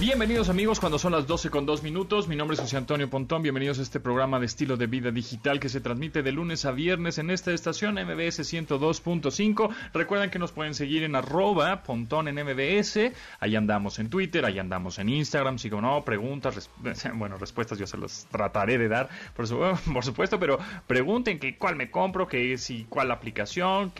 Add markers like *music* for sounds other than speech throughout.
Bienvenidos amigos cuando son las 12 con 2 minutos. Mi nombre es José Antonio Pontón. Bienvenidos a este programa de estilo de vida digital que se transmite de lunes a viernes en esta estación MBS 102.5. Recuerden que nos pueden seguir en arroba Pontón en MBS. Ahí andamos en Twitter, ahí andamos en Instagram. Si no, preguntas, *laughs* bueno, respuestas yo se las trataré de dar, por, *laughs* por supuesto, pero pregunten que cuál me compro, que si cuál aplicación,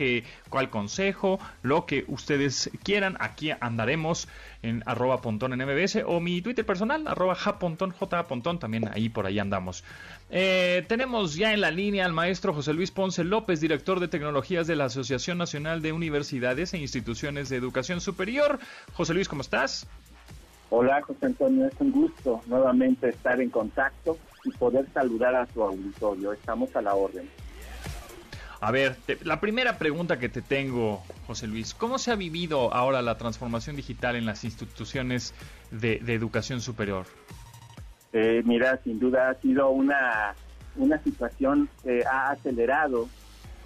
cuál consejo, lo que ustedes quieran. Aquí andaremos en arroba Pontón en MBS o mi Twitter personal, arroba japontón, Pontón, también ahí por ahí andamos. Eh, tenemos ya en la línea al maestro José Luis Ponce López, director de tecnologías de la Asociación Nacional de Universidades e Instituciones de Educación Superior. José Luis, ¿cómo estás? Hola José Antonio, es un gusto nuevamente estar en contacto y poder saludar a su auditorio. Estamos a la orden. A ver, la primera pregunta que te tengo, José Luis, ¿cómo se ha vivido ahora la transformación digital en las instituciones de, educación superior? Eh, mira, sin duda ha sido una, una situación que ha acelerado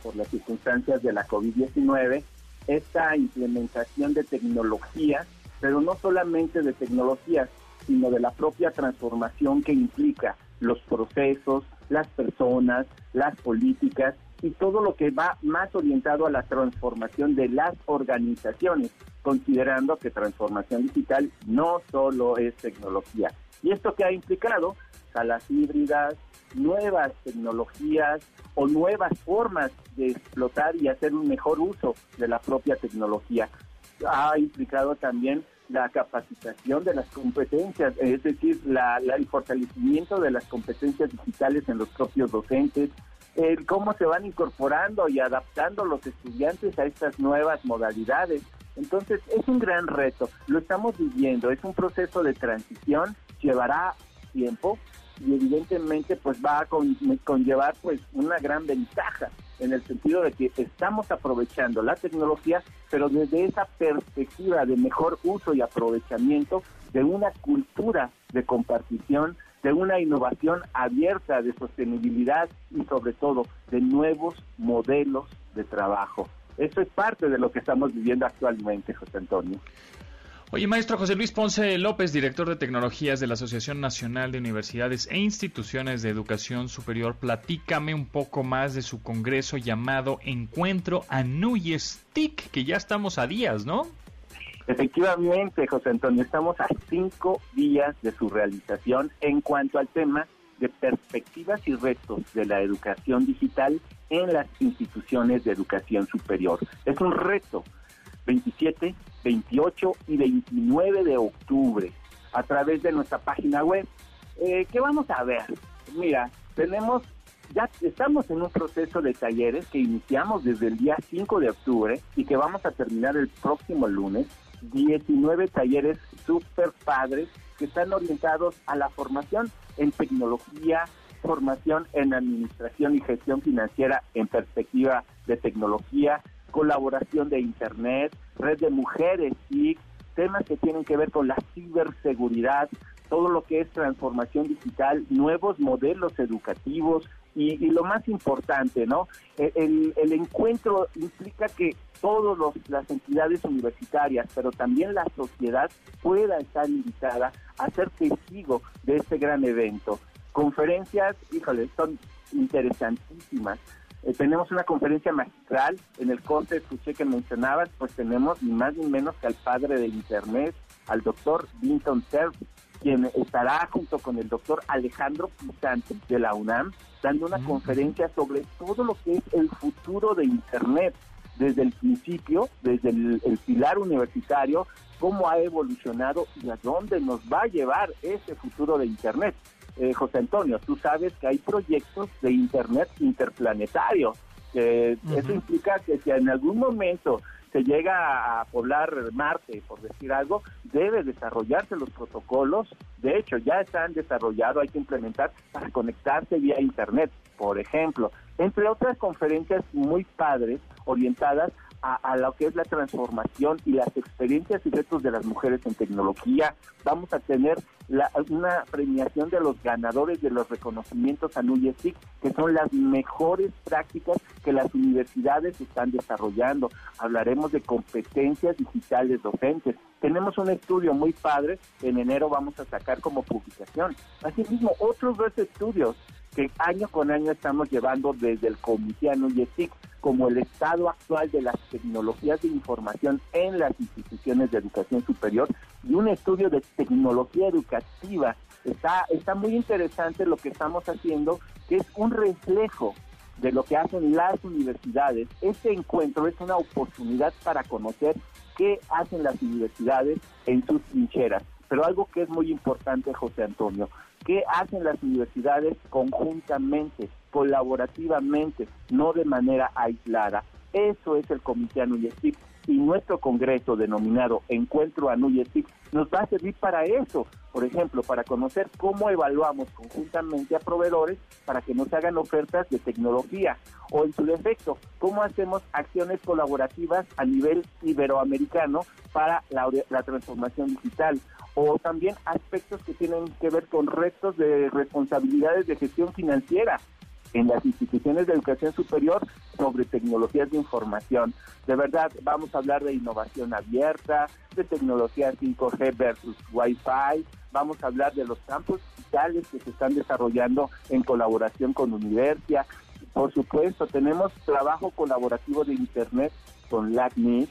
por las circunstancias de la COVID-19 esta implementación de tecnología, pero no solamente de tecnologías, sino de la propia transformación que implica los procesos, las personas, las políticas y todo lo que va más orientado a la transformación de las organizaciones, considerando que transformación digital no solo es tecnología. ¿Y esto que ha implicado? Salas híbridas, nuevas tecnologías o nuevas formas de explotar y hacer un mejor uso de la propia tecnología. Ha implicado también la capacitación de las competencias, es decir, la, el fortalecimiento de las competencias digitales en los propios docentes, el cómo se van incorporando y adaptando los estudiantes a estas nuevas modalidades. Entonces es un gran reto, lo estamos viviendo, es un proceso de transición, llevará tiempo y evidentemente pues va a conllevar pues una gran ventaja en el sentido de que estamos aprovechando la tecnología, pero desde esa perspectiva de mejor uso y aprovechamiento de una cultura de compartición, de una innovación abierta de sostenibilidad y sobre todo de nuevos modelos de trabajo. Eso es parte de lo que estamos viviendo actualmente, José Antonio. Oye, maestro José Luis Ponce López, director de tecnologías de la Asociación Nacional de Universidades e Instituciones de Educación Superior, platícame un poco más de su congreso llamado Encuentro a Stick, que ya estamos a días, ¿no? Efectivamente, José Antonio, estamos a cinco días de su realización en cuanto al tema de perspectivas y retos de la educación digital en las instituciones de educación superior. Es un reto 27, 28 y 29 de octubre a través de nuestra página web. Eh, ¿Qué vamos a ver? Mira, tenemos, ya estamos en un proceso de talleres que iniciamos desde el día 5 de octubre y que vamos a terminar el próximo lunes 19 talleres super padres que están orientados a la formación en tecnología, formación en administración y gestión financiera en perspectiva de tecnología, colaboración de Internet, red de mujeres temas que tienen que ver con la ciberseguridad, todo lo que es transformación digital, nuevos modelos educativos y, lo más importante, ¿no? E, el, el encuentro implica que todas las entidades universitarias, pero también la sociedad pueda estar invitada a ser testigo de este gran evento. Conferencias, híjole, son interesantísimas. Eh, tenemos una conferencia magistral en el corte, escuché que mencionabas, pues tenemos ni más ni menos que al padre de Internet, al doctor Vinton Cerf, quien estará junto con el doctor Alejandro Pisante de la UNAM, dando una conferencia sobre todo lo que es el futuro de Internet desde el principio, desde el, pilar universitario, cómo ha evolucionado y a dónde nos va a llevar ese futuro de Internet. Eh, José Antonio, tú sabes que hay proyectos de Internet interplanetario. Eso implica que si en algún momento se llega a poblar Marte, por decir algo, debe desarrollarse los protocolos. De hecho, ya están desarrollados, hay que implementar para conectarse vía Internet, por ejemplo. Entre otras conferencias muy padres orientadas a, lo que es la transformación y las experiencias y retos de las mujeres en tecnología. Vamos a tener una premiación de los ganadores de los reconocimientos a NUYESIC, que son las mejores prácticas que las universidades están desarrollando. Hablaremos de competencias digitales docentes. Tenemos un estudio muy padre, en enero vamos a sacar como publicación. Asimismo, otros dos estudios que año con año estamos llevando desde el Comité NUYESIC como el estado actual de las tecnologías de información en las instituciones de educación superior y un estudio de tecnología educativa. Está, está muy interesante lo que estamos haciendo, que es un reflejo de lo que hacen las universidades. Este encuentro es una oportunidad para conocer qué hacen las universidades en sus trincheras. Pero algo que es muy importante, José Antonio, ¿qué hacen las universidades conjuntamente? colaborativamente, no de manera aislada. Eso es el Comité ANUYESIC y nuestro congreso denominado Encuentro ANUYESIC nos va a servir para eso, por ejemplo, para conocer cómo evaluamos conjuntamente a proveedores para que nos hagan ofertas de tecnología o en su defecto, cómo hacemos acciones colaborativas a nivel iberoamericano para la, la transformación digital o también aspectos que tienen que ver con retos de responsabilidades de gestión financiera en las instituciones de educación superior sobre tecnologías de información. De verdad, vamos a hablar de innovación abierta, de tecnología 5G versus Wi-Fi, vamos a hablar de los campos digitales que se están desarrollando en colaboración con universidad. Por supuesto, tenemos trabajo colaborativo de Internet con LACNIC,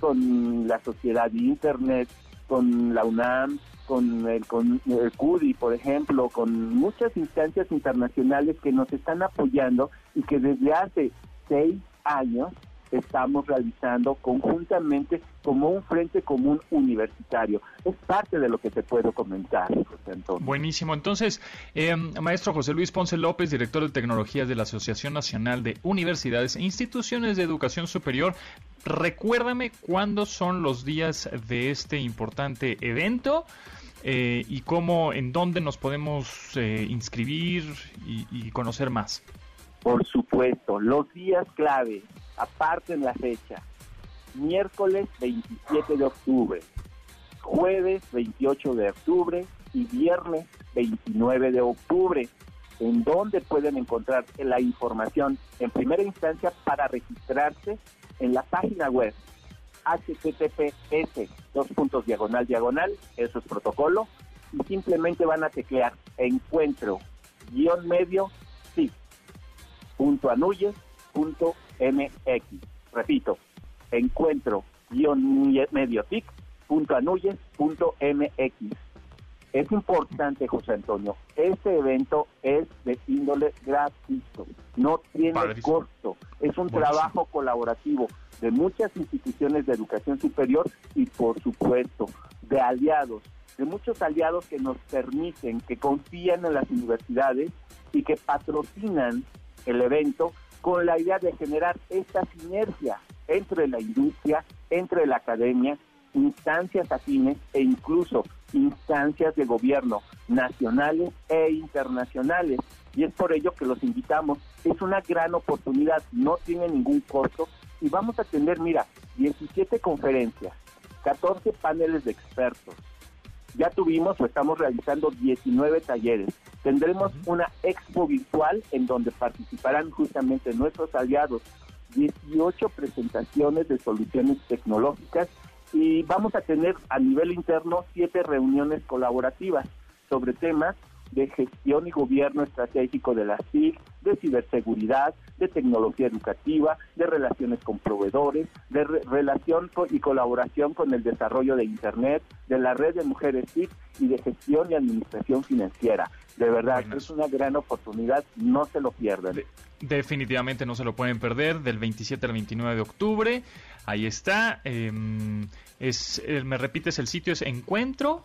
con la Sociedad de Internet, con la UNAM, con el, con el CUDI, por ejemplo, con muchas instancias internacionales que nos están apoyando y que desde hace seis años estamos realizando conjuntamente como un frente común universitario. Es parte de lo que te puedo comentar, José Antonio. Buenísimo. Entonces, eh, maestro José Luis Ponce López, director de Tecnologías de la Asociación Nacional de Universidades e Instituciones de Educación Superior, recuérdame cuándo son los días de este importante evento. Eh, y cómo, en dónde nos podemos eh, inscribir y, conocer más. Por supuesto, los días clave, aparte en la fecha, miércoles 27 de octubre, jueves 28 de octubre y viernes 29 de octubre, en donde pueden encontrar la información en primera instancia para registrarse en la página web https dos puntos diagonal diagonal, eso es protocolo, y simplemente van a teclear encuentro guion medio sí mx. Repito, encuentro guion medio tic punto anuyes punto mx. Es importante, José Antonio, este evento es de índole gratuito, no tiene costo, es un trabajo colaborativo de muchas instituciones de educación superior y por supuesto de aliados, de muchos aliados que nos permiten, que confían en las universidades y que patrocinan el evento con la idea de generar esta sinergia entre la industria, entre la academia, instancias afines e incluso instancias de gobierno nacionales e internacionales. Y es por ello que los invitamos. Es una gran oportunidad, no tiene ningún costo y vamos a tener, mira, 17 conferencias, 14 paneles de expertos. Ya tuvimos o estamos realizando 19 talleres. Tendremos una expo virtual en donde participarán justamente nuestros aliados, 18 presentaciones de soluciones tecnológicas y vamos a tener a nivel interno siete reuniones colaborativas sobre temas de gestión y gobierno estratégico de la SIG, de ciberseguridad, de tecnología educativa, de relaciones con proveedores, de relación y colaboración con el desarrollo de Internet, de la red de mujeres SIG y de gestión y administración financiera. De verdad, es una gran oportunidad, no se lo pierdan. definitivamente no se lo pueden perder, del 27 al 29 de octubre. Ahí está. Em, es, eh, ¿Me repites el sitio? ¿Es encuentro?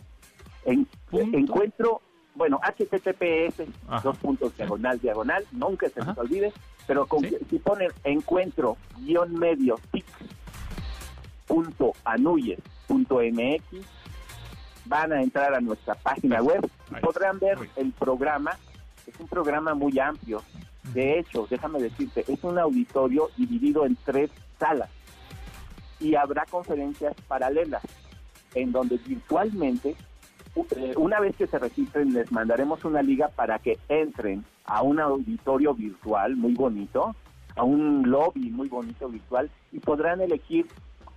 encuentro bueno, https, dos puntos diagonal, diagonal, nunca se nos olvide, pero con, si ponen encuentro guion medio tic punto anuyes punto mx, van a entrar a nuestra página web y podrán ver el programa. Es un programa muy amplio. De hecho, déjame decirte, es un auditorio dividido en tres salas. y habrá conferencias paralelas en donde virtualmente, eh, una vez que se registren, les mandaremos una liga para que entren a un auditorio virtual muy bonito, a un lobby muy bonito virtual y podrán elegir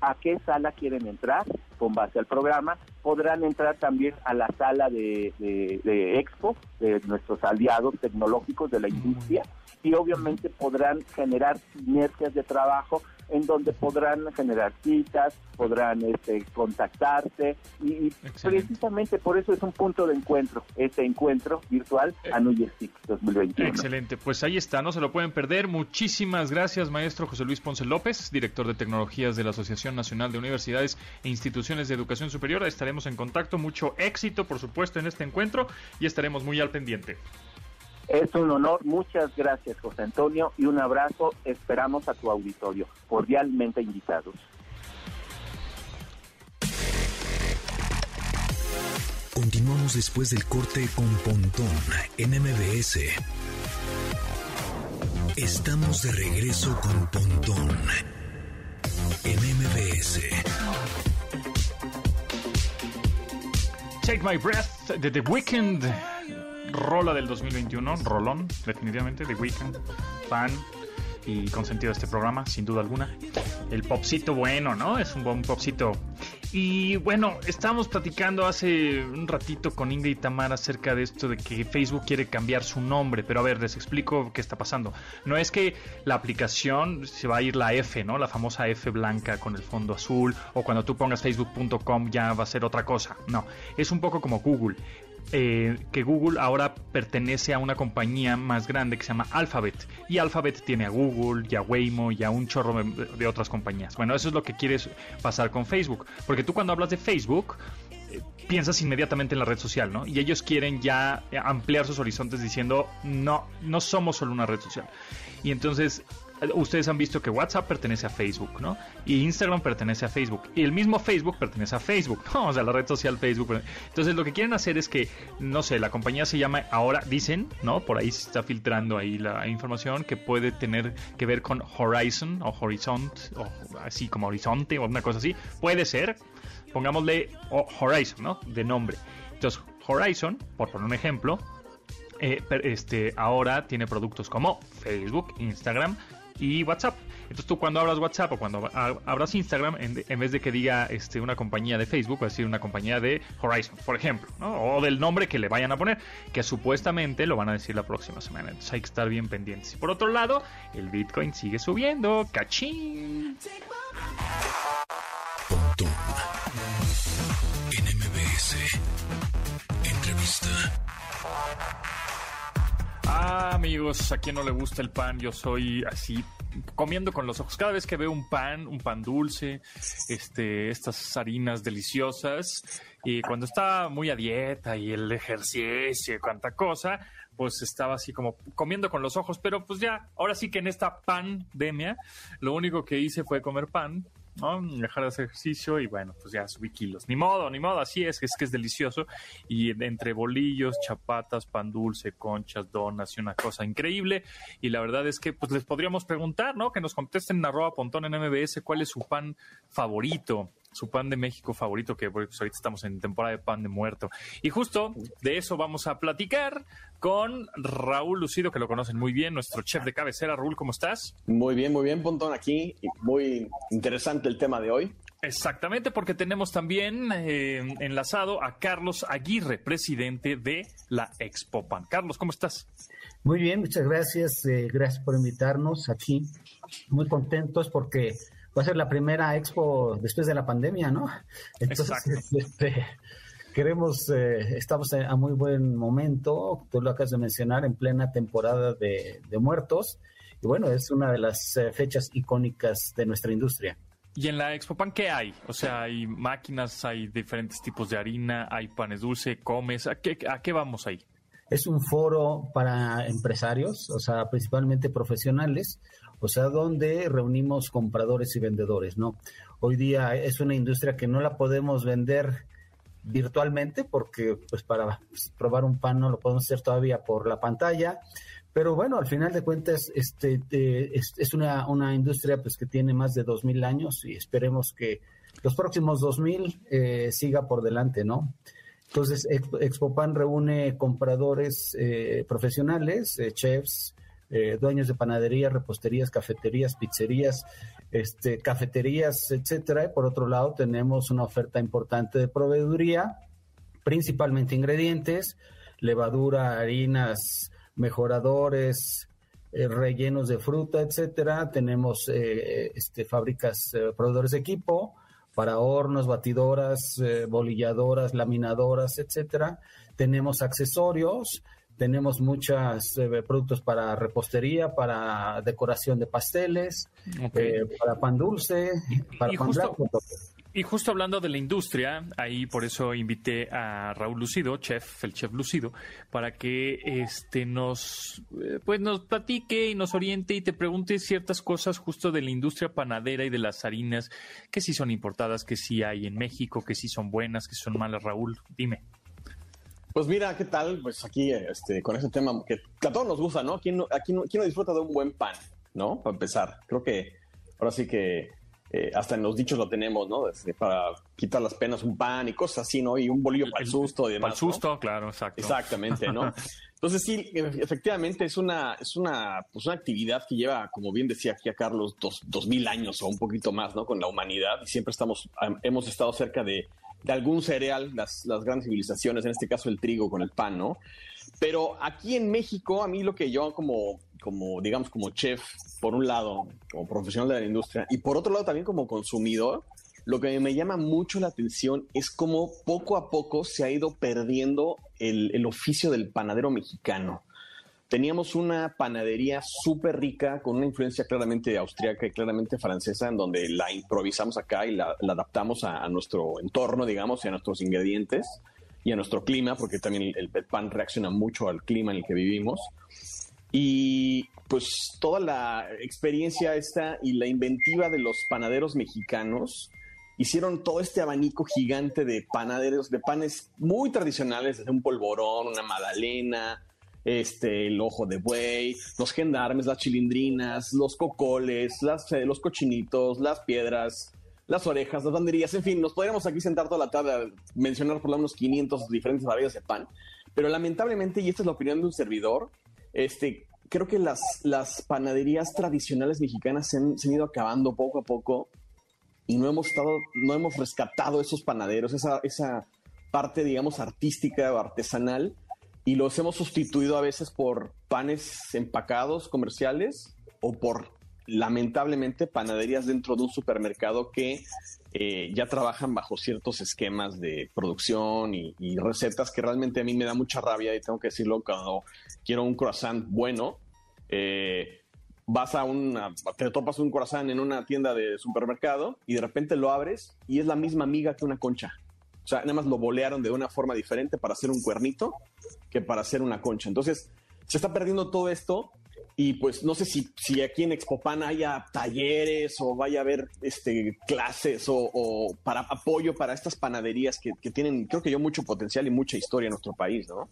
a qué sala quieren entrar con base al programa. Podrán entrar también a la sala de, de Expo, de nuestros aliados tecnológicos de la industria, y obviamente podrán generar sinergias de trabajo en donde podrán generar citas, podrán este, contactarse y, precisamente por eso es un punto de encuentro, este encuentro virtual eh, a New Year's 2021. Excelente, pues ahí está, no se lo pueden perder. Muchísimas gracias, maestro José Luis Ponce López, director de tecnologías de la Asociación Nacional de Universidades e Instituciones de Educación Superior. Estaremos en contacto, mucho éxito, por supuesto, en este encuentro y estaremos muy al pendiente. Es un honor, muchas gracias José Antonio y un abrazo, esperamos a tu auditorio, cordialmente invitados. Continuamos después del corte con Pontón en MBS. Estamos de regreso con Pontón en MBS. Take My Breath de The Weeknd rola del 2021, rolón, definitivamente, The Weeknd, fan y consentido de este programa, sin duda alguna. El popcito bueno, ¿no? Es un buen popcito. Y bueno, estábamos platicando hace un ratito con Ingrid y Tamara acerca de esto de que Facebook quiere cambiar su nombre, pero a ver, les explico qué está pasando. No es que la aplicación se va a ir la F, ¿no? La famosa F blanca con el fondo azul, o cuando tú pongas facebook.com ya va a ser otra cosa. No, es un poco como Google. Eh, que Google ahora pertenece a una compañía más grande que se llama Alphabet. Y Alphabet tiene a Google, y a Waymo, y a un chorro de, otras compañías. Bueno, eso es lo que quieres pasar con Facebook. Porque tú cuando hablas de Facebook, eh, piensas inmediatamente en la red social, ¿no? Y ellos quieren ya ampliar sus horizontes diciendo, no, no somos solo una red social. Y entonces ustedes han visto que WhatsApp pertenece a Facebook, ¿no? Y Instagram pertenece a Facebook. Y el mismo Facebook pertenece a Facebook, ¿no? *laughs* O sea, la red social Facebook. Entonces lo que quieren hacer es que, no sé, la compañía se llama, ahora dicen, ¿no? Por ahí se está filtrando ahí la información que puede tener que ver con Horizon o Horizont, o así como Horizonte o una cosa así. Puede ser, pongámosle Horizon, ¿no? De nombre. Entonces, Horizon, por poner un ejemplo, eh, este, ahora tiene productos como Facebook, Instagram, y WhatsApp. Entonces tú cuando abras WhatsApp o cuando abras Instagram, en, vez de que diga este, una compañía de Facebook, va a decir una compañía de Horizon, por ejemplo, o del nombre que le vayan a poner, que supuestamente lo van a decir la próxima semana. Entonces hay que estar bien pendientes. Por otro lado, el Bitcoin sigue subiendo. ¡Cachín! Entrevista. Ah, amigos, a quien no le gusta el pan, yo soy así comiendo con los ojos. Cada vez que veo un pan, un pan dulce, este, estas harinas deliciosas, y cuando estaba muy a dieta y el ejercicio y cuánta cosa, pues estaba así como comiendo con los ojos, pero pues ya, ahora sí que en esta pandemia, lo único que hice fue comer pan ¿no? Dejar de ejercicio y bueno, pues ya subí kilos. Ni modo, ni modo, así es, es que es delicioso. Y entre bolillos, chapatas, pan dulce, conchas, donas y una cosa increíble. Y la verdad es que pues les podríamos preguntar, ¿no? Que nos contesten en arroba pontón en MBS cuál es su pan favorito su pan de México favorito, que pues, ahorita estamos en temporada de pan de muerto. Y justo de eso vamos a platicar con Raúl Lucido, que lo conocen muy bien, nuestro chef de cabecera. Raúl, ¿cómo estás? Muy bien, muy bien, Pontón, aquí. Muy interesante el tema de hoy. Exactamente, porque tenemos también eh, enlazado a Carlos Aguirre, presidente de la Expo Pan. Carlos, ¿cómo estás? Muy bien, muchas gracias. Eh, gracias por invitarnos aquí. Muy contentos porque va a ser la primera expo después de la pandemia, ¿no? Entonces, este, queremos, eh, estamos a muy buen momento, tú lo acabas de mencionar, en plena temporada de, muertos, y bueno, es una de las eh, fechas icónicas de nuestra industria. ¿Y en la Expo Pan qué hay? O sea, hay máquinas, hay diferentes tipos de harina, hay panes dulce, comes, ¿a qué, a qué vamos ahí? Es un foro para empresarios, o sea, principalmente profesionales, o sea, donde reunimos compradores y vendedores, ¿no? Hoy día es una industria que no la podemos vender virtualmente porque pues para probar un pan no lo podemos hacer todavía por la pantalla, Pero bueno, al final de cuentas, este, es, una, una, industria pues que tiene más de 2.000 años y esperemos que los próximos 2.000 eh, siga por delante, ¿no? Entonces, Expopan reúne compradores eh, profesionales, eh, chefs, eh, dueños de panaderías, reposterías, cafeterías, pizzerías, este, cafeterías, etcétera. Y por otro lado, tenemos una oferta importante de proveeduría, principalmente ingredientes, levadura, harinas, mejoradores, rellenos de fruta, etcétera. Tenemos este, fábricas, proveedores de equipo, para hornos, batidoras, eh, bolilladoras, laminadoras, etcétera. Tenemos accesorios, tenemos muchos eh, productos para repostería, para decoración de pasteles, eh, para pan dulce, para pan blanco. Y justo hablando de la industria, ahí por eso invité a Raúl Lucido, chef, el chef Lucido, para que este nos eh, pues nos platique y nos oriente y te pregunte ciertas cosas justo de la industria panadera y de las harinas, que si son importadas, que si hay en México, que si son buenas, que son malas, Raúl, dime. Pues mira, ¿qué tal? Pues aquí este, con ese tema que a todos nos gusta, ¿no? ¿Quién no, aquí no, quién no disfruta de un buen pan, ¿no? Para empezar, creo que ahora sí que eh, hasta en los dichos lo tenemos, ¿no? para quitar las penas un pan y cosas así, ¿no? Y un bolillo para el susto y demás. Para el susto, claro, exacto. Exactamente, ¿no? *laughs* Entonces sí, efectivamente es una, es una, pues una actividad que lleva, como bien decía aquí a Carlos, dos, dos mil años o un poquito más, ¿no? Con la humanidad y siempre estamos, hemos estado cerca de, de algún cereal, las, las grandes civilizaciones, en este caso el trigo con el pan, ¿no? Pero aquí en México, a mí lo que yo como, como, digamos, como chef, por un lado, como profesional de la industria, y por otro lado también como consumidor, lo que me llama mucho la atención es cómo poco a poco se ha ido perdiendo el, el oficio del panadero mexicano. Teníamos una panadería súper rica, con una influencia claramente austríaca y claramente francesa, en donde la improvisamos acá y la, adaptamos a, a, nuestro entorno, digamos, y a nuestros ingredientes y a nuestro clima, porque también el, pan reacciona mucho al clima en el que vivimos. Y pues toda la experiencia esta y la inventiva de los panaderos mexicanos hicieron todo este abanico gigante de panaderos, de panes muy tradicionales, desde un polvorón, una magdalena, este, el ojo de buey, los gendarmes, las chilindrinas, los cocoles, las, eh, los cochinitos, las piedras, las orejas, las banderías, en fin, nos podríamos aquí sentar toda la tarde a mencionar por lo menos 500 diferentes variedades de pan, pero lamentablemente, y esta es la opinión de un servidor, este, creo que las, las panaderías tradicionales mexicanas se han, ido acabando poco a poco y no hemos estado, no hemos rescatado esos panaderos, esa, esa parte, digamos, artística o artesanal, y los hemos sustituido a veces por panes empacados comerciales o por lamentablemente panaderías dentro de un supermercado que eh, ya trabajan bajo ciertos esquemas de producción y, recetas que realmente a mí me da mucha rabia y tengo que decirlo cuando quiero un croissant bueno. Eh, vas a una, te topas un croissant en una tienda de supermercado y de repente lo abres y es la misma miga que una concha. O sea, nada más lo bolearon de una forma diferente para hacer un cuernito que para hacer una concha. Entonces, se está perdiendo todo esto y pues no sé si, si aquí en Expopan haya talleres o vaya a haber este, clases o, para apoyo para estas panaderías que, tienen, creo que yo, mucho potencial y mucha historia en nuestro país, ¿no?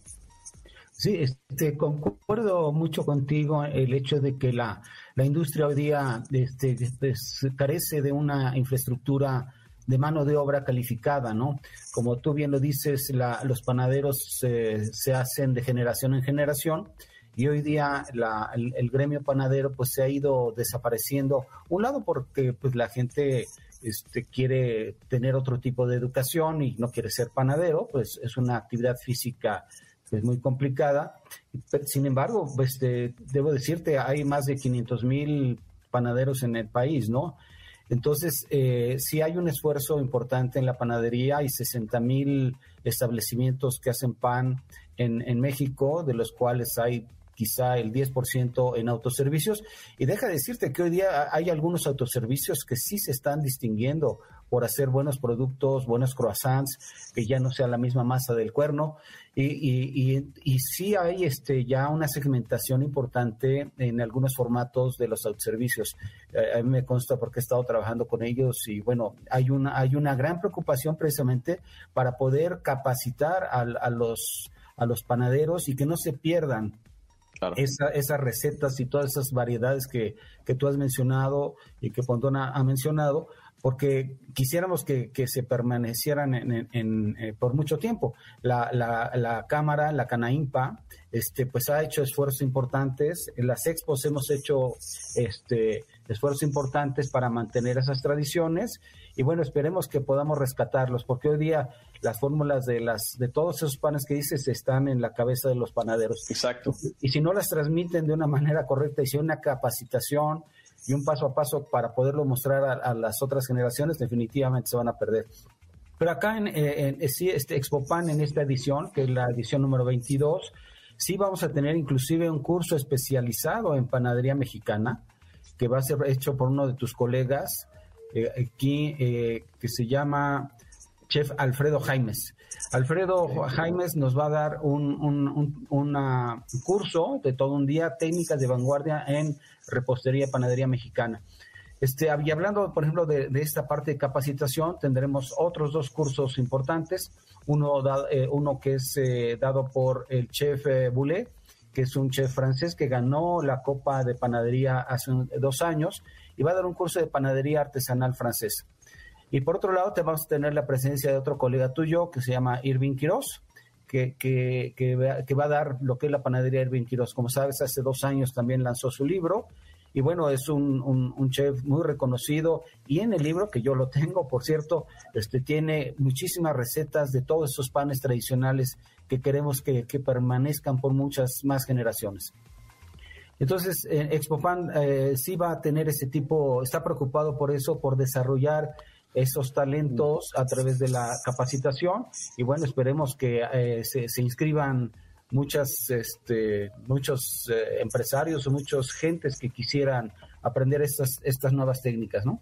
Sí, este, concuerdo mucho contigo el hecho de que la, la industria hoy día este, pues, carece de una infraestructura de mano de obra calificada, ¿no? Como tú bien lo dices, la, los panaderos se hacen de generación en generación y hoy día el, gremio panadero pues se ha ido desapareciendo. Un lado porque pues la gente este, quiere tener otro tipo de educación y no quiere ser panadero, pues es una actividad física pues, muy complicada. Sin embargo, pues debo decirte, hay más de 500 mil panaderos en el país, ¿no? Entonces, eh, sí hay un esfuerzo importante en la panadería, hay 60 mil establecimientos que hacen pan en, en México, de los cuales hay quizá el 10% en autoservicios. Y deja de decirte que hoy día hay algunos autoservicios que sí se están distinguiendo por hacer buenos productos, buenos croissants, que ya no sea la misma masa del cuerno. Y, y, y, sí hay este, ya una segmentación importante en algunos formatos de los autoservicios. Eh, a mí me consta porque he estado trabajando con ellos y bueno, hay una, hay una gran preocupación precisamente para poder capacitar a, a los, a los panaderos y que no se pierdan esas recetas y todas esas variedades que, que tú has mencionado y que Pontón ha, mencionado, porque quisiéramos que, se permanecieran en, eh, por mucho tiempo. La, la, la, Cámara, la Canaimpa, este, pues ha hecho esfuerzos importantes. En las expos hemos hecho este, esfuerzos importantes para mantener esas tradiciones y bueno, esperemos que podamos rescatarlos, porque hoy día las fórmulas de las de todos esos panes que dices están en la cabeza de los panaderos. Exacto. Y si no las transmiten de una manera correcta y si una capacitación y un paso a paso para poderlo mostrar a, las otras generaciones, definitivamente se van a perder. Pero acá en, en, este Expo Pan, en esta edición, que es la edición número 22, sí vamos a tener inclusive un curso especializado en panadería mexicana, que va a ser hecho por uno de tus colegas, eh, aquí eh, que se llama Chef Alfredo Jaimes. Alfredo Jaimes nos va a dar un, un, curso de todo un día, técnicas de vanguardia en repostería y panadería mexicana. Este, y hablando, por ejemplo, de, esta parte de capacitación, tendremos otros dos cursos importantes. Uno, eh, uno que es dado por el chef Boulet, que es un chef francés que ganó la Copa de Panadería hace dos años y va a dar un curso de panadería artesanal francés. Y por otro lado, te vamos a tener la presencia de otro colega tuyo que se llama Irving Quiroz, que, que, que, va a dar lo que es la panadería Irving Quiroz. Como sabes, hace dos años también lanzó su libro. Y bueno, es un, un, chef muy reconocido. Y en el libro, que yo lo tengo, por cierto, este, tiene muchísimas recetas de todos esos panes tradicionales que queremos que, que permanezcan por muchas más generaciones. Entonces, eh, ExpoFan eh, sí va a tener ese tipo, está preocupado por eso, por desarrollar esos talentos a través de la capacitación y bueno, esperemos que eh, se, inscriban muchas, este, muchos eh, empresarios o muchas gentes que quisieran aprender estas, estas nuevas técnicas, ¿no?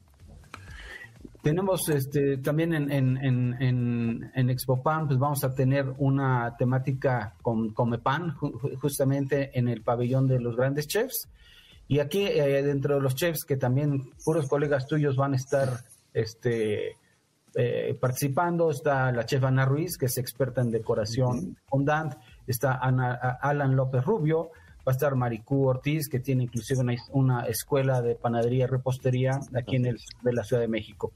Tenemos este, también en, en, en, en, ExpoPan, pues vamos a tener una temática con Comepan, justamente en el pabellón de los grandes chefs. Y aquí, eh, dentro de los chefs, que también puros colegas tuyos van a estar este, eh, participando, está la chef Ana Ruiz, que es experta en decoración fondant, está Alan López Rubio, va a estar Maricú Ortiz, que tiene inclusive una, escuela de panadería y repostería aquí en el de la Ciudad de México.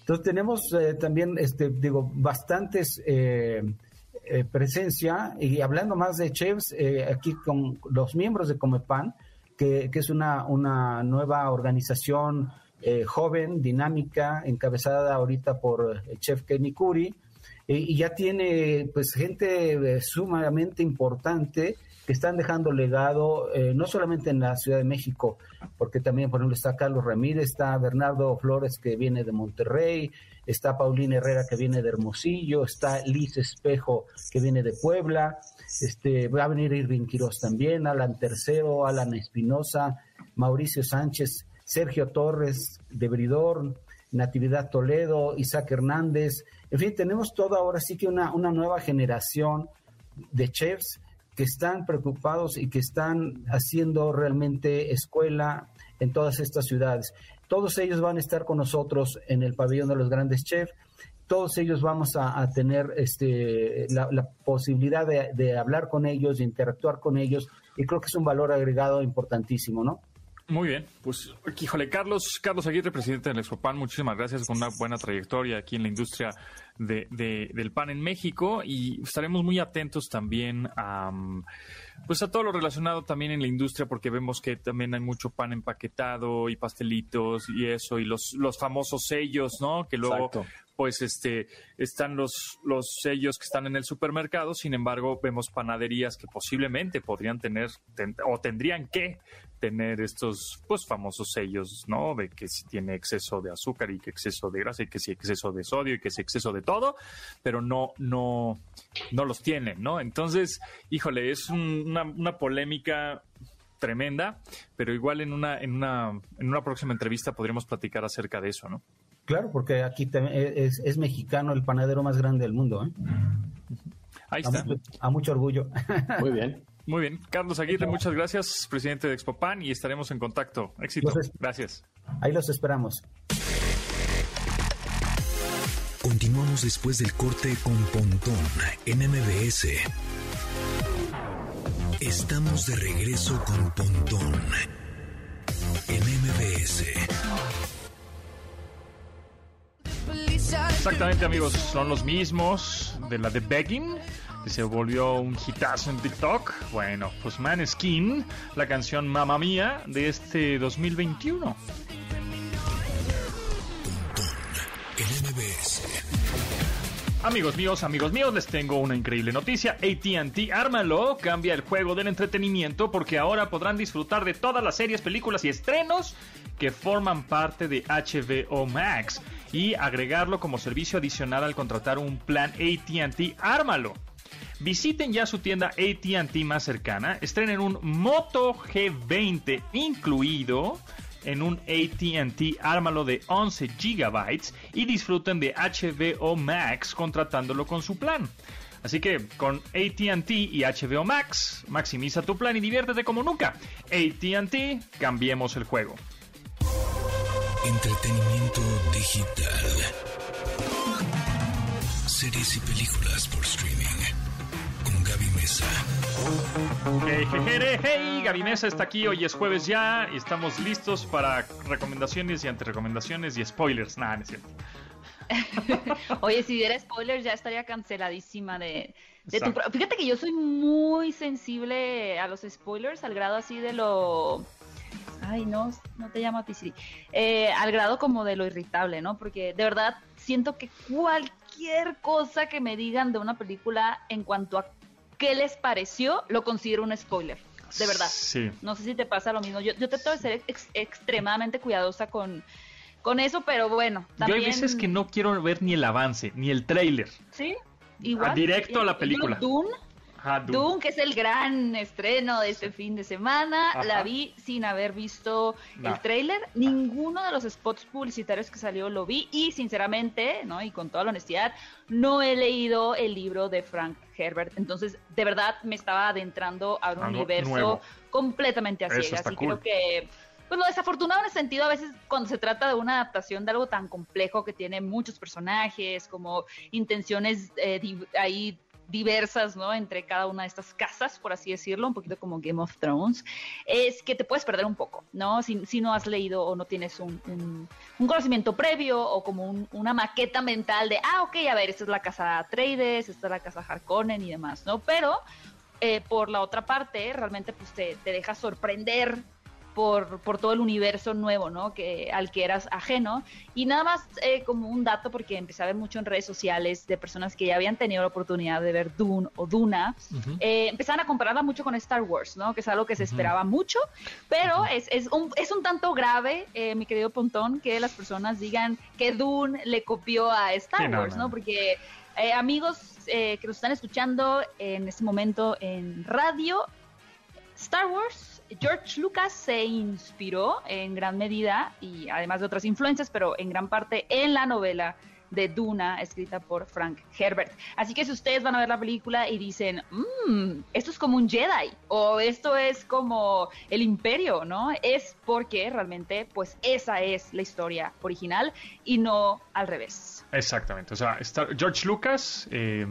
Entonces tenemos eh, también, este, digo, bastantes eh, eh, presencia y hablando más de chefs, aquí con los miembros de Comepan, que, que es una, una nueva organización joven, dinámica, encabezada ahorita por el chef Kenny Curi, y ya tiene pues gente sumamente importante que están dejando legado, eh, no solamente en la Ciudad de México, porque también, por ejemplo, está Carlos Ramírez, está Bernardo Flores, que viene de Monterrey, está Paulina Herrera, que viene de Hermosillo, está Liz Espejo, que viene de Puebla, este, va a venir Irving Quiroz también, Alan Tercero, Alan Espinosa, Mauricio Sánchez, Sergio Torres de Bridor, Natividad Toledo, Isaac Hernández, en fin, tenemos toda ahora sí que una, una nueva generación de chefs que están preocupados y que están haciendo realmente escuela en todas estas ciudades. Todos ellos van a estar con nosotros en el pabellón de los grandes chefs. Todos ellos vamos a, tener este, la, posibilidad de, de, hablar con ellos, de interactuar con ellos, y creo que es un valor agregado importantísimo, ¿no? Muy bien, pues híjole, Carlos, Carlos Aguirre, presidente del Expopan, muchísimas gracias con una buena trayectoria aquí en la industria de, del pan en México. Y estaremos muy atentos también a pues a todo lo relacionado también en la industria porque vemos que también hay mucho pan empaquetado y pastelitos y eso y los, los famosos sellos, ¿no? Que luego pues este están los los sellos que están en el supermercado, sin embargo, vemos panaderías que posiblemente podrían tener o tendrían que tener estos pues famosos sellos, ¿no? De que si tiene exceso de azúcar y que exceso de grasa y que si exceso de sodio y que si exceso de todo, pero no no no los tienen, ¿no? Entonces, híjole, es una, una polémica tremenda, pero igual en una en una en una próxima entrevista podríamos platicar acerca de eso, ¿no? Claro, porque aquí es, es mexicano el panadero más grande del mundo, ¿eh? Ahí está. a mucho orgullo. Muy bien. Muy bien. Carlos Aguirre, muchas gracias, presidente de Expopan, y estaremos en contacto. Éxito. gracias. Ahí los esperamos. Continuamos después del corte con Pontón en MBS. Estamos de regreso con Pontón en MBS. Exactamente amigos, son los mismos de la de Begging, que se volvió un hitazo en TikTok. Bueno, pues Skin, la canción Mamma Mía de este 2021. Amigos míos, amigos míos, les tengo una increíble noticia. ATT Ármalo cambia el juego del entretenimiento porque ahora podrán disfrutar de todas las series, películas y estrenos que forman parte de HBO Max y agregarlo como servicio adicional al contratar un plan ATT Ármalo. Visiten ya su tienda ATT más cercana, estrenen un Moto G20 incluido en un ATT Ármalo de 11 GB y disfruten de HBO Max contratándolo con su plan. Así que con ATT y HBO Max, maximiza tu plan y diviértete como nunca. ATT, cambiemos el juego. Entretenimiento digital. Series y películas por streaming. Mesa. Hey, hey, hey, Gaby Mesa está aquí. Hoy es jueves ya y estamos listos para recomendaciones y antirecomendaciones y spoilers. Nada, no es cierto. *laughs* Oye, si diera spoilers ya estaría canceladísima de, tu... Fíjate que yo soy muy sensible a los spoilers, al grado así de lo ay, no, no te llamo a ti, sí. Eh, al grado como de lo irritable, ¿no? Porque de verdad siento que cualquier cosa que me digan de una película en cuanto a qué les pareció, lo considero un spoiler. De verdad. Sí. No sé si te pasa lo mismo. Yo, yo trato de ser extremadamente cuidadosa con, con eso, pero bueno. También... Yo hay veces que no quiero ver ni el avance, ni el trailer. Sí, igual. directo a la película. Dune, Doom. que es el gran estreno de este fin de semana. La vi sin haber visto el tráiler. Ninguno de los spots publicitarios que salió lo vi y sinceramente, ¿no? Y con toda la honestidad, no he leído el libro de Frank Herbert. Entonces, de verdad me estaba adentrando a un universo completamente a ciegas. Y creo que pues lo desafortunado en ese sentido a veces cuando se trata de una adaptación de algo tan complejo que tiene muchos personajes, como intenciones eh, ahí diversas, ¿no? Entre cada una de estas casas, por así decirlo, un poquito como Game of Thrones, es que te puedes perder un poco, ¿no? Si, no has leído o no tienes un, conocimiento previo o como una maqueta mental de, ah, ok, a ver, esta es la casa Trades, esta es la casa Harkonnen y demás, ¿no? Pero eh, por la otra parte, realmente pues te deja sorprender por, por, todo el universo nuevo, ¿no? Que, al que eras ajeno. Y nada más eh, como un dato, porque empecé a ver mucho en redes sociales de personas que ya habían tenido la oportunidad de ver Dune o Duna, eh, empezaban a compararla mucho con Star Wars, ¿no? Que es algo que se esperaba mucho, pero es, es, un, es un tanto grave, eh, mi querido Pontón, que las personas digan que Dune le copió a Star Wars, ¿no? Porque amigos que nos están escuchando en este momento en radio, Star Wars George Lucas se inspiró en gran medida, y además de otras influencias, pero en gran parte en la novela de Duna, escrita por Frank Herbert. Así que si ustedes van a ver la película y dicen, mmm, esto es como un Jedi, o esto es como el Imperio, ¿no? Es porque realmente, pues esa es la historia original y no al revés. Exactamente, o sea, George Lucas eh,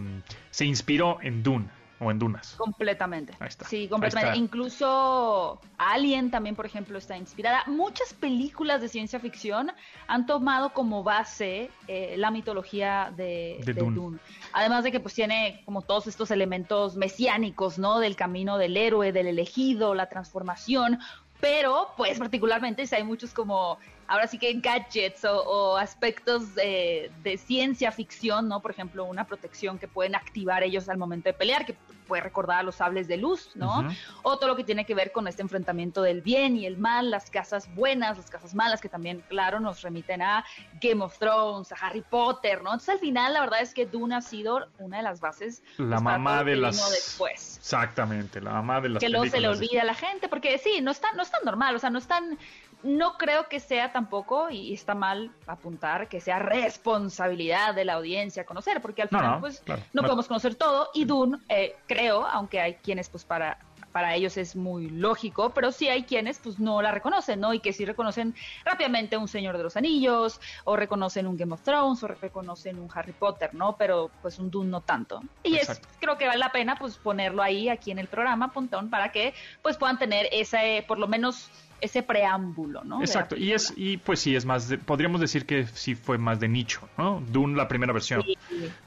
se inspiró en Dune o en Dunas. Completamente. Ahí está. Sí, completamente. Incluso Alien también, por ejemplo, está inspirada. Muchas películas de ciencia ficción han tomado como base eh, la mitología de, Dune. Además de que pues tiene como todos estos elementos mesiánicos, ¿no? Del camino del héroe, del elegido, la transformación. Pero, pues particularmente, si hay muchos como ahora sí que gadgets o, aspectos de, ciencia ficción, ¿no? Por ejemplo, una protección que pueden activar ellos al momento de pelear, que puede recordar a los sables de luz, ¿no? O todo lo que tiene que ver con este enfrentamiento del bien y el mal, las casas buenas, las casas malas, que también, claro, nos remiten a Game of Thrones, a Harry Potter, ¿no? Entonces, al final, la verdad es que Dune ha sido una de las bases. La mamá de las. Después. Exactamente, la mamá de las. Que luego se le olvida a la gente, porque sí, no está, no es tan normal, o sea, no es tan no creo que sea tampoco, y está mal apuntar, que sea responsabilidad de la audiencia conocer, porque al final, pues, no, podemos conocer todo. Y Dune, eh, creo, aunque hay quienes, pues, para para ellos es muy lógico, pero sí hay quienes pues no la reconocen, ¿no? Y que sí reconocen rápidamente un Señor de los Anillos, o reconocen un Game of Thrones, o reconocen un Harry Potter, ¿no? Pero pues un Dune no tanto. Y es, creo que vale la pena pues ponerlo ahí, aquí en el programa, Pontón, para que pues puedan tener ese, por lo menos ese preámbulo, ¿no? Exacto, y es y pues sí es más podríamos decir que sí fue más de nicho, ¿no? Dune la primera versión.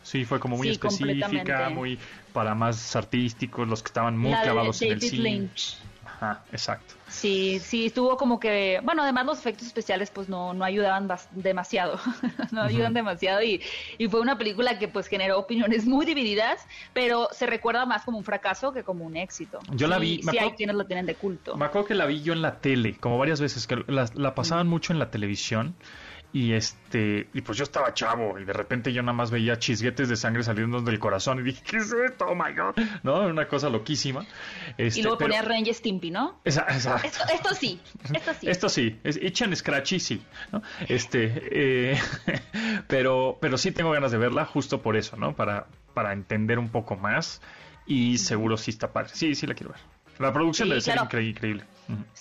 Sí, fue como muy específica, muy para más artísticos, los que estaban muy clavados en el cine. Ajá, exacto. Sí, sí, estuvo como que, bueno, además los efectos especiales pues no, no ayudaban demasiado, *laughs* no ayudan demasiado y, y, fue una película que pues generó opiniones muy divididas, pero se recuerda más como un fracaso que como un éxito. Yo la vi, sí, hay quienes lo tienen de culto. Me acuerdo que la vi yo en la tele, como varias veces, que la, la pasaban mucho en la televisión y este, y pues yo estaba chavo y de repente yo nada más veía chisguetes de sangre saliendo del corazón y dije, *laughs* ¿qué es esto? Oh my god, ¿no? Una cosa loquísima. Este, y luego ponía Ranger Stimpy, ¿no? Esa, esa. Esto, sí, esto sí. Esto sí, es, echan scratchy, sí, ¿no? Este, eh, *laughs* pero, pero sí tengo ganas de verla justo por eso, ¿no? Para, para entender un poco más y seguro sí está padre. Sí, sí la quiero ver. La producción debe ser increíble.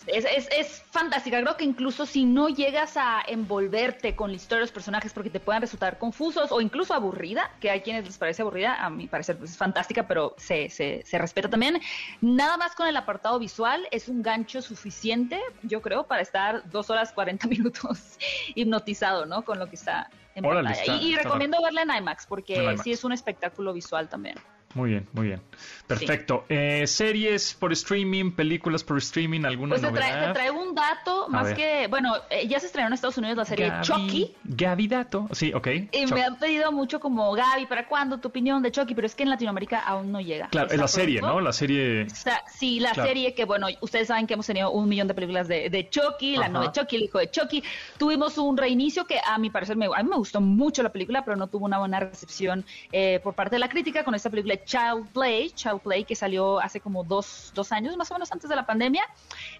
Es, es, es, fantástica. Creo que incluso si no llegas a envolverte con la historia de los personajes porque te puedan resultar confusos o incluso aburrida, que hay quienes les parece aburrida, a mi parecer pues, es fantástica, pero se, se, se, respeta también. Nada más con el apartado visual es un gancho suficiente, yo creo, para estar dos horas 40 *laughs* minutos hipnotizado, ¿no? Con lo que está en pantalla. y, recomiendo verla en IMAX porque sí es un espectáculo visual también. Muy bien, muy bien. Perfecto. Eh, series por streaming, películas por streaming, alguna pues novedad. Te, traigo un dato, más que, bueno, eh, ya se estrenó en Estados Unidos la serie Chucky. Gaby dato, sí, ok. Y me han pedido mucho como, Gaby, ¿para cuándo tu opinión de Chucky? Pero es que en Latinoamérica aún no llega. Claro, es la serie, ¿no? La serie... sí, la serie que, bueno, ustedes saben que hemos tenido un millón de películas de, de Chucky, la no de Chucky, el hijo de Chucky. Tuvimos un reinicio que a mi parecer, me, a mí me gustó mucho la película, pero no tuvo una buena recepción eh, por parte de la crítica con esta película Child Play, Child Play, que salió hace como dos, dos años, más o menos antes de la pandemia.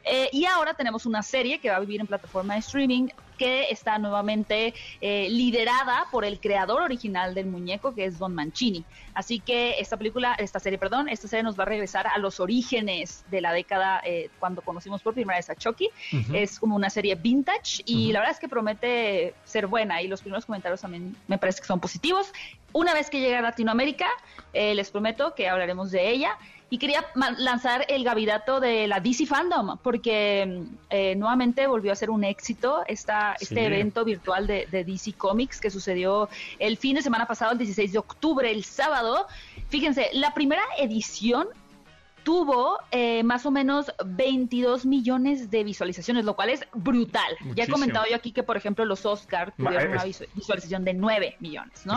Eh, y ahora tenemos una serie que va a vivir en plataforma de streaming que está nuevamente eh, liderada por el creador original del muñeco, que es Don Mancini. Así que esta película, esta serie, perdón, esta serie nos va a regresar a los orígenes de la década eh, cuando conocimos por primera vez a Chucky. Es como una serie vintage y la verdad es que promete ser buena y los primeros comentarios también me parece que son positivos. Una vez que llegue a Latinoamérica, eh, les prometo que hablaremos de ella y quería lanzar el gavidato de la DC Fandom, porque eh, nuevamente volvió a ser un éxito esta, este evento virtual de, DC Comics que sucedió el fin de semana pasado, el 16 de octubre, el sábado. Fíjense, la primera edición tuvo eh, más o menos 22 millones de visualizaciones, lo cual es brutal. Ya he comentado yo aquí que, por ejemplo, los Oscars tuvieron una visualización de 9 millones, ¿no?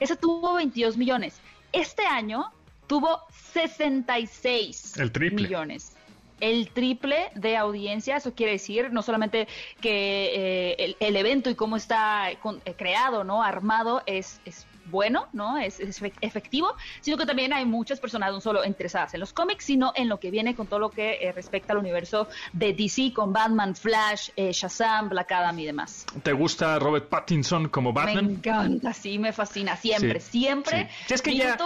Ese tuvo 22 millones. Este año tuvo 66 millones. El triple de audiencia, eso quiere decir no solamente que eh, el, evento y cómo está eh, creado, ¿no? Armado es, es bueno, ¿no? Es, efectivo, sino que también hay muchas personas no solo interesadas en los cómics, sino en lo que viene con todo lo que eh, respecta al universo de DC, con Batman, Flash, eh, Shazam, Black Adam y demás. ¿Te gusta Robert Pattinson como Batman? Me encanta, sí, me fascina, siempre, siempre. Sí. es que ya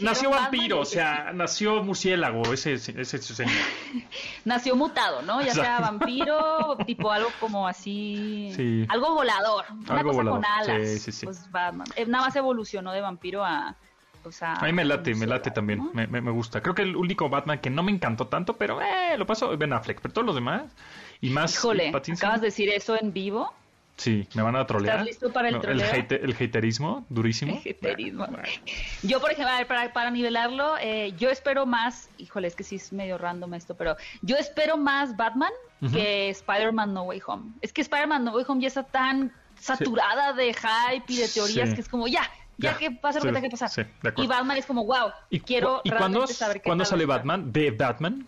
nació, vampiro, o sea, nació murciélago, ese, ese, señor. *laughs* nació mutado, ¿no? Ya sea vampiro, tipo algo como así, algo volador, una cosa con alas, pues Batman. Eh, nada más evolucionó evolucionó de vampiro a... O sea, a mí me late, me late también, me, me, gusta. Creo que el único Batman que no me encantó tanto, pero eh, lo pasó Ben Affleck, pero todos los demás y más Híjole, acabas de decir eso en vivo. Sí, me van a trolear. ¿Estás listo para el troleo? El, haterismo, durísimo. El haterismo. Yo, por ejemplo, para, para nivelarlo, eh, yo espero más, híjole, es que sí es medio random esto, pero yo espero más Batman que Spider-Man No Way Home. Es que Spider-Man No Way Home ya está tan saturada de hype y de teorías que es como, ya, ya, que pasa lo que tenga que pasar. y Batman es como, wow, y, quiero ¿y realmente saber qué ¿Cuándo sale Batman? ¿De Batman?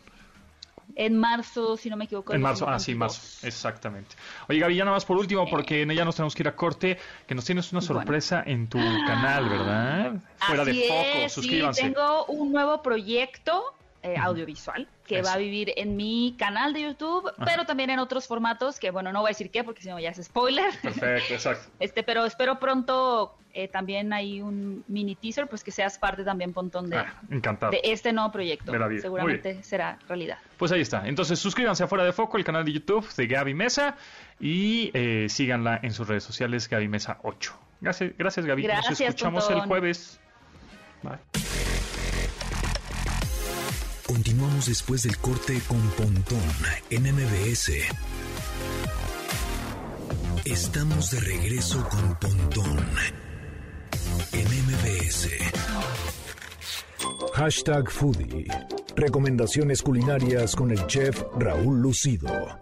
En marzo, si no me equivoco. En marzo, ah, sí, marzo, exactamente. Oye, Gaby, ya nada más por último, eh. porque en ella nos tenemos que ir a corte, que nos tienes una sorpresa en tu canal, ¿verdad? Fuera de foco, suscríbanse. Sí, tengo un nuevo proyecto eh, audiovisual que va a vivir en mi canal de YouTube, pero también en otros formatos que, bueno, no voy a decir qué porque si no ya es spoiler. Perfecto, exacto. *laughs* este, pero espero pronto eh, también hay un mini teaser, pues que seas parte también, Pontón, de, ah, de este nuevo proyecto. Seguramente será realidad. Pues ahí está. Entonces suscríbanse a Fuera de Foco, el canal de YouTube de Gaby Mesa y eh, síganla en sus redes sociales, Gaby Mesa 8. Gracias, gracias Gaby. Gracias, Nos escuchamos el jueves. Bye. Continuamos después del corte con Pontón en MBS. Estamos de regreso con Pontón en MBS. Hashtag Foodie. Recomendaciones culinarias con el chef Raúl Lucido.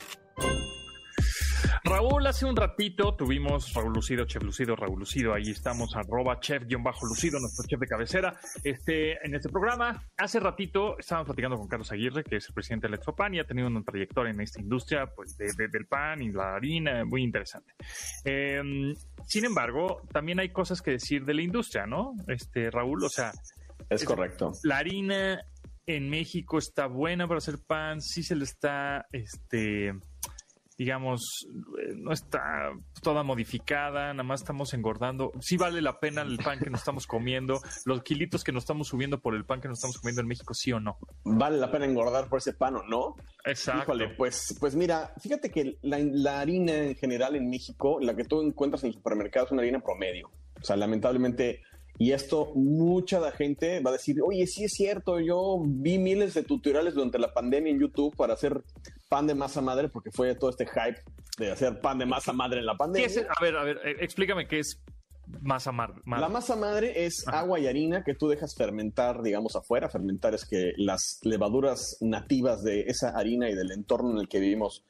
Raúl, hace un ratito tuvimos Raúl Lucido, Chef Lucido, Raúl Lucido, ahí estamos, arroba chef-lucido, nuestro chef de cabecera, este, en este programa. Hace ratito estábamos platicando con Carlos Aguirre, que es el presidente de Electropan y ha tenido una trayectoria en esta industria, pues, del pan y la harina, muy interesante. Em, sin embargo, también hay cosas que decir de la industria, ¿no? Este, Raúl, o sea... Es correcto. La harina en México está buena para hacer pan, sí se le está, este digamos, eh, no está toda modificada, nada más estamos engordando. Sí vale la pena el pan que nos estamos comiendo, los kilitos que nos estamos subiendo por el pan que nos estamos comiendo en México, sí o no. ¿Vale la pena engordar por ese pan o no? Exacto. Híjole, pues, pues mira, fíjate que la, la harina en general en México, la que tú encuentras en el supermercado es una harina promedio. O sea, lamentablemente y esto mucha la gente va a decir, oye, sí es cierto, yo vi miles de tutoriales durante la pandemia en YouTube para hacer pan de masa madre, porque fue todo este hype de hacer pan de masa madre en la pandemia. a ver, a ver, eh, explícame qué es masa madre. La masa madre es agua y harina que tú dejas fermentar, digamos, afuera. Fermentar es que las levaduras nativas de esa harina y del entorno en el que vivimos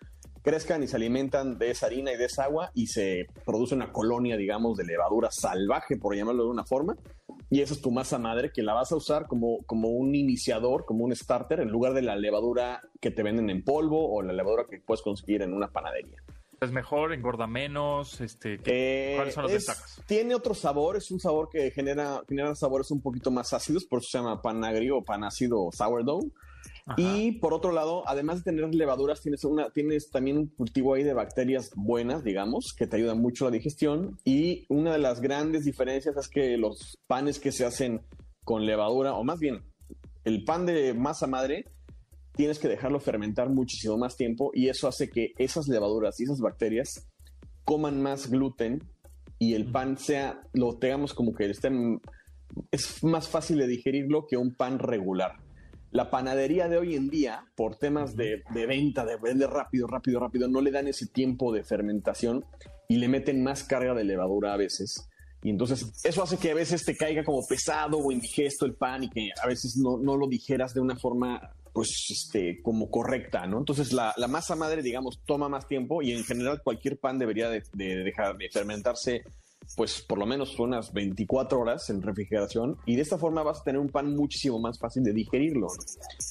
crezcan y se alimentan de esa harina y de esa agua y se produce una colonia, digamos, de levadura salvaje, por llamarlo de una forma. Y esa es tu masa madre que la vas a usar como, como un iniciador, como un starter, en lugar de la levadura que te venden en polvo o la levadura que puedes conseguir en una panadería. ¿Es mejor? ¿Engorda menos? Este, eh, ¿Cuáles son las ventajas? Tiene otro sabor, es un sabor que genera, genera sabores un poquito más ácidos, por eso se llama pan agrio o pan ácido sourdough. Y por otro lado, además de tener levaduras, tienes, una, tienes también un cultivo ahí de bacterias buenas, digamos, que te ayudan mucho a la digestión. Y una de las grandes diferencias es que los panes que se hacen con levadura, o más bien, el pan de masa madre, tienes que dejarlo fermentar muchísimo más tiempo y eso hace que esas levaduras y esas bacterias coman más gluten y el pan sea, lo tengamos como que estén, es más fácil de digerirlo que un pan regular la panadería de hoy en día, por temas de, venta, de vender rápido, rápido, rápido, no le dan ese tiempo de fermentación y le meten más carga de levadura a veces. Y entonces eso hace que a veces te caiga como pesado o indigesto el pan y que a veces no, lo digeras de una forma pues este, como correcta, ¿no? Entonces la, masa madre, digamos, toma más tiempo y en general cualquier pan debería de dejar de fermentarse pues por lo menos unas 24 horas en refrigeración y de esta forma vas a tener un pan muchísimo más fácil de digerirlo.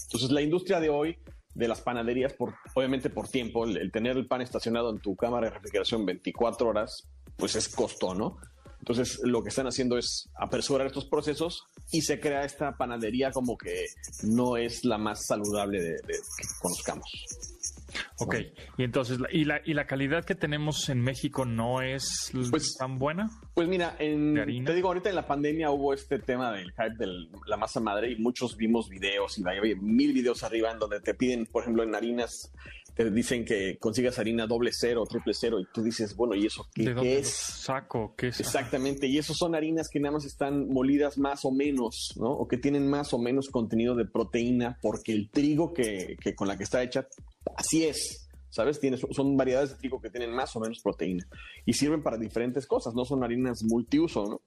Entonces la industria de hoy de las panaderías, por, obviamente por tiempo, el, tener el pan estacionado en tu cámara de refrigeración 24 horas, pues es costo, ¿no? Entonces lo que están haciendo es apresurar estos procesos y se crea esta panadería como que no es la más saludable de, que conozcamos. Ok, y entonces, ¿y la, ¿y la calidad que tenemos en México no es pues, tan buena? Pues mira, te digo, ahorita en la pandemia hubo este tema del hype de la masa madre y muchos vimos videos y hay mil videos arriba en donde te piden, por ejemplo, en harinas, te dicen que consigas harina doble cero, triple cero y tú dices, bueno, ¿y eso qué, es? Saco, ¿qué es? Exactamente, y esos son harinas que nada más están molidas más o menos, ¿no? O que tienen más o menos contenido de proteína porque el trigo que, que con la que está hecha Así es, ¿sabes? son variedades de trigo que tienen más o menos proteína y sirven para diferentes cosas, no son harinas multiuso, ¿no?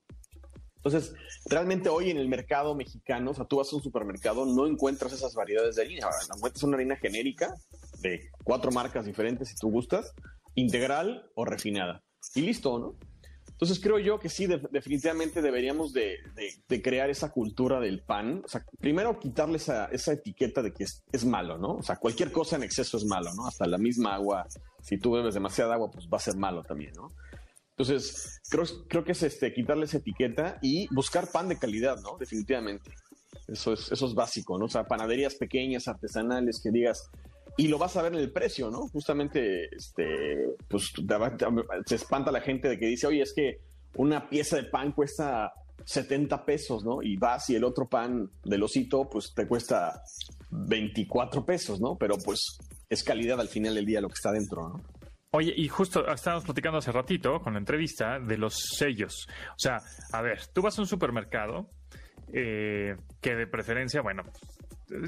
Entonces, realmente hoy en el mercado mexicano, o sea, tú vas a un supermercado, no encuentras esas variedades de harina. Ahora, encuentras una harina genérica de cuatro marcas diferentes, si tú gustas, integral o refinada. Y listo, ¿no? Entonces creo yo que sí, definitivamente deberíamos de, crear esa cultura del pan. O sea, primero quitarle esa, etiqueta de que es, malo, ¿no? O sea, cualquier cosa en exceso es malo, ¿no? Hasta la misma agua, si tú bebes demasiada agua, pues va a ser malo también, ¿no? Entonces, creo, creo que es este, quitarle esa etiqueta y buscar pan de calidad, ¿no? Definitivamente. Eso es, eso es básico, ¿no? O sea, panaderías pequeñas, artesanales, que digas, y lo vas a ver en el precio, ¿no? Justamente, este, pues se espanta la gente de que dice, oye, es que una pieza de pan cuesta 70 pesos, ¿no? Y vas y el otro pan del osito, pues te cuesta 24 pesos, ¿no? Pero pues es calidad al final del día lo que está dentro, ¿no? Oye, y justo estábamos platicando hace ratito con la entrevista de los sellos. O sea, a ver, tú vas a un supermercado eh, que de preferencia, bueno,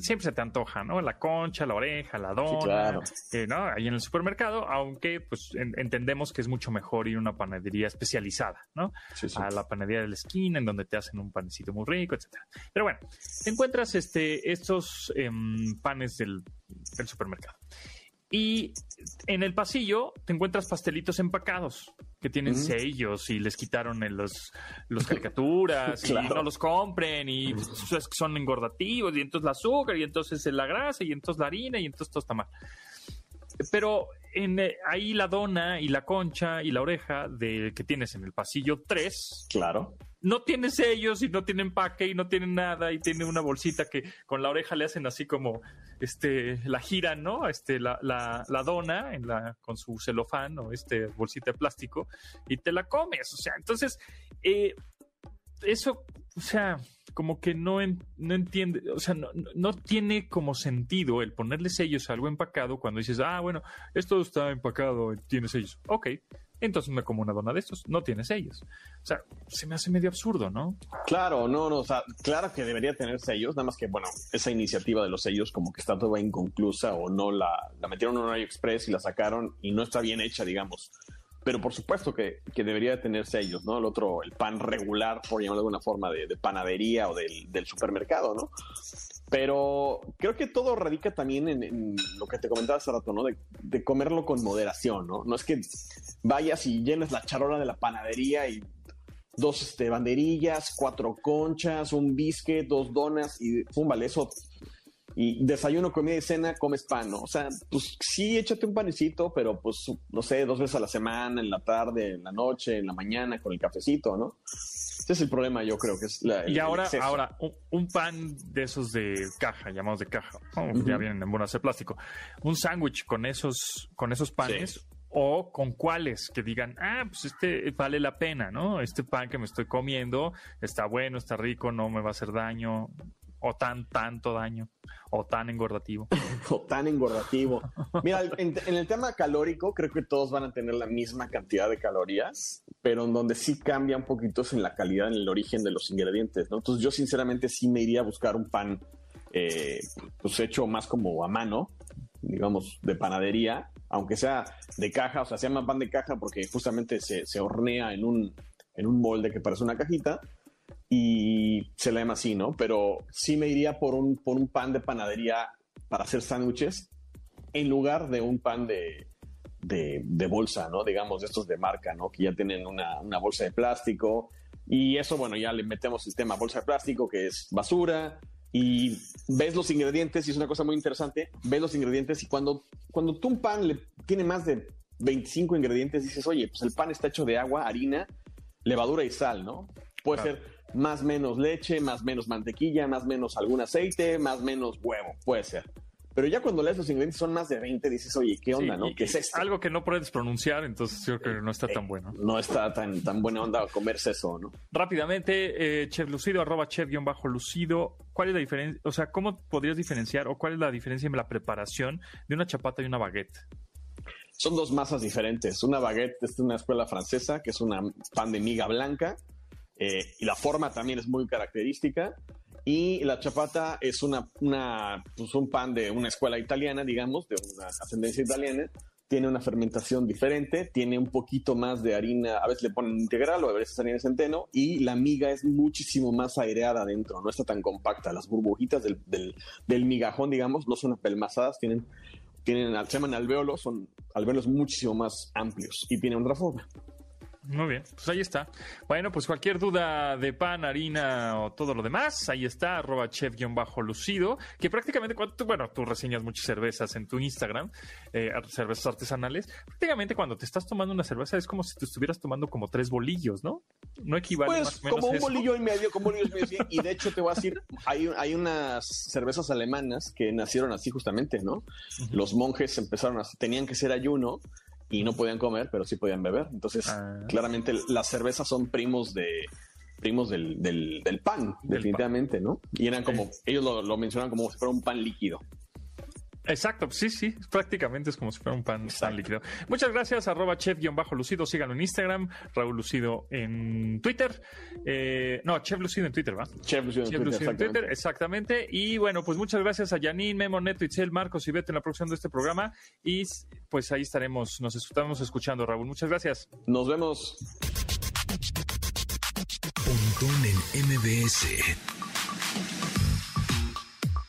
siempre se te antoja, ¿no? La concha, la oreja, la dona, eh, ¿no? Ahí en el supermercado, aunque pues entendemos que es mucho mejor ir a una panadería especializada, ¿no? A la panadería de la esquina, en donde te hacen un panecito muy rico, etcétera. Pero bueno, te encuentras este, estos em, panes del, del supermercado. Y en el pasillo te encuentras pastelitos empacados que tienen sellos y les quitaron los, los *laughs* caricaturas y no los compren y son engordativos y entonces el azúcar y entonces la grasa y entonces la harina y entonces todo está mal. Pero en, eh, ahí la dona y la concha y la oreja de, que tienes en el pasillo 3. Claro no tiene sellos y no tiene empaque y no tiene nada y tiene una bolsita que con la oreja le hacen así como este la gira, ¿no? Este la, la, la dona en la con su celofán o este bolsita de plástico y te la comes, o sea, entonces eh, eso, o sea, como que no, no entiende, o sea, no, no, tiene como sentido el ponerle sellos a algo empacado cuando dices, ah, bueno, esto está empacado, tiene sellos. Ok, entonces me como una dona de estos, no tiene sellos. O sea, se me hace medio absurdo, ¿no? Claro, no, no, o sea, claro que debería tener sellos, nada más que, bueno, esa iniciativa de los sellos como que está toda inconclusa o no la, la metieron en un horario express y la sacaron y no está bien hecha, digamos. Pero por supuesto que, que debería tener sellos, ¿no? El otro, el pan regular, por llamarlo de alguna forma, de, panadería o del, supermercado, ¿no? Pero creo que todo radica también en, lo que te comentaba hace rato, ¿no? De, comerlo con moderación, ¿no? No es que vayas y llenes la charola de la panadería y dos este, banderillas, cuatro conchas, un bisque, dos donas y pum, vale, eso. Y desayuno, comida y cena, comes pan, ¿no? O sea, pues sí, échate un panecito, pero pues, no sé, dos veces a la semana, en la tarde, en la noche, en la mañana, con el cafecito, ¿no? Ese es el problema, yo creo que es la. Y ahora, ahora un, pan de esos de caja, llamados de caja, ya vienen en bolsas de plástico. Un sándwich con esos, con esos panes. O con cuáles que digan, ah, pues este vale la pena, ¿no? Este pan que me estoy comiendo está bueno, está rico, no me va a hacer daño o tan tanto daño o tan engordativo. *laughs* o tan engordativo. Mira, en, el tema calórico creo que todos van a tener la misma cantidad de calorías, pero en donde sí cambia un poquito es en la calidad, en el origen de los ingredientes, ¿no? Entonces yo sinceramente sí me iría a buscar un pan eh, pues hecho más como a mano, digamos, de panadería, aunque sea de caja, o sea, se llama pan de caja porque justamente se, se hornea en un, en un molde que parece una cajita y se le llama así, ¿no? Pero sí me iría por un, por un pan de panadería para hacer sándwiches en lugar de un pan de, de, bolsa, ¿no? Digamos, de estos de marca, ¿no? Que ya tienen una, una, bolsa de plástico. Y eso, bueno, ya le metemos el tema bolsa de plástico, que es basura. Y ves los ingredientes, y es una cosa muy interesante, ves los ingredientes y cuando, cuando tú un pan le tiene más de 25 ingredientes, dices, oye, pues el pan está hecho de agua, harina, levadura y sal, ¿no? Puede ser más menos leche, más menos mantequilla, más menos algún aceite, más menos huevo, puede ser. Pero ya cuando lees los ingredientes son más de 20, dices, oye, ¿qué onda, no? ¿Qué es esto? Algo que no puedes pronunciar, entonces creo que no está tan eh, bueno. No está tan, tan buena onda comerse eso, ¿no? Rápidamente, eh, Chef Lucido, arroba chef-lucido, ¿cuál es la diferencia? O sea, ¿cómo podrías diferenciar o cuál es la diferencia en la preparación de una chapata y una baguette? Son dos masas diferentes. Una baguette es de una escuela francesa, que es una pan de miga blanca, eh, y la forma también es muy característica. Y la chapata es una, pues un pan de una escuela italiana, digamos, de una ascendencia italiana. Tiene una fermentación diferente, tiene un poquito más de harina, a veces le ponen integral o a veces harina de centeno, y la miga es muchísimo más aireada adentro, no está tan compacta. Las burbujitas del, migajón, digamos, no son apelmazadas, tienen, tienen, se llaman alveolos, son alveolos muchísimo más amplios y tienen otra forma. Muy bien, pues ahí está. Bueno, pues cualquier duda de pan, harina o todo lo demás, ahí está, arroba chef-lucido, que prácticamente, cuando bueno, tú reseñas muchas cervezas en tu Instagram, eh, cervezas artesanales, prácticamente cuando te estás tomando una cerveza es como si te estuvieras tomando como tres bolillos, ¿no? no equivale pues, como un bolillo y medio, como un bolillo y medio. Y de hecho te voy a decir, hay, hay unas cervezas alemanas que nacieron así justamente, ¿no? Los monjes empezaron así, tenían que ser ayuno y no podían comer, pero sí podían beber. Entonces, ah. claramente las cervezas son primos de primos del, del, pan, definitivamente, ¿no? Y eran como, ellos lo, lo mencionan como si fuera un pan líquido. Exacto, sí, sí, prácticamente es como si fuera un pan, tan líquido. Muchas gracias, arroba chef-lucido, síganlo en Instagram, Raúl Lucido en Twitter, eh, no, Chef Lucido en Twitter, ¿va? Chef Lucido, en, Twitter, exactamente. Y bueno, pues muchas gracias a Janine, Memo, Neto, Itzel, Marcos y Beto en la producción de este programa. Y pues ahí estaremos, nos estamos escuchando, Raúl. Muchas gracias. Nos vemos. Pontón en MBS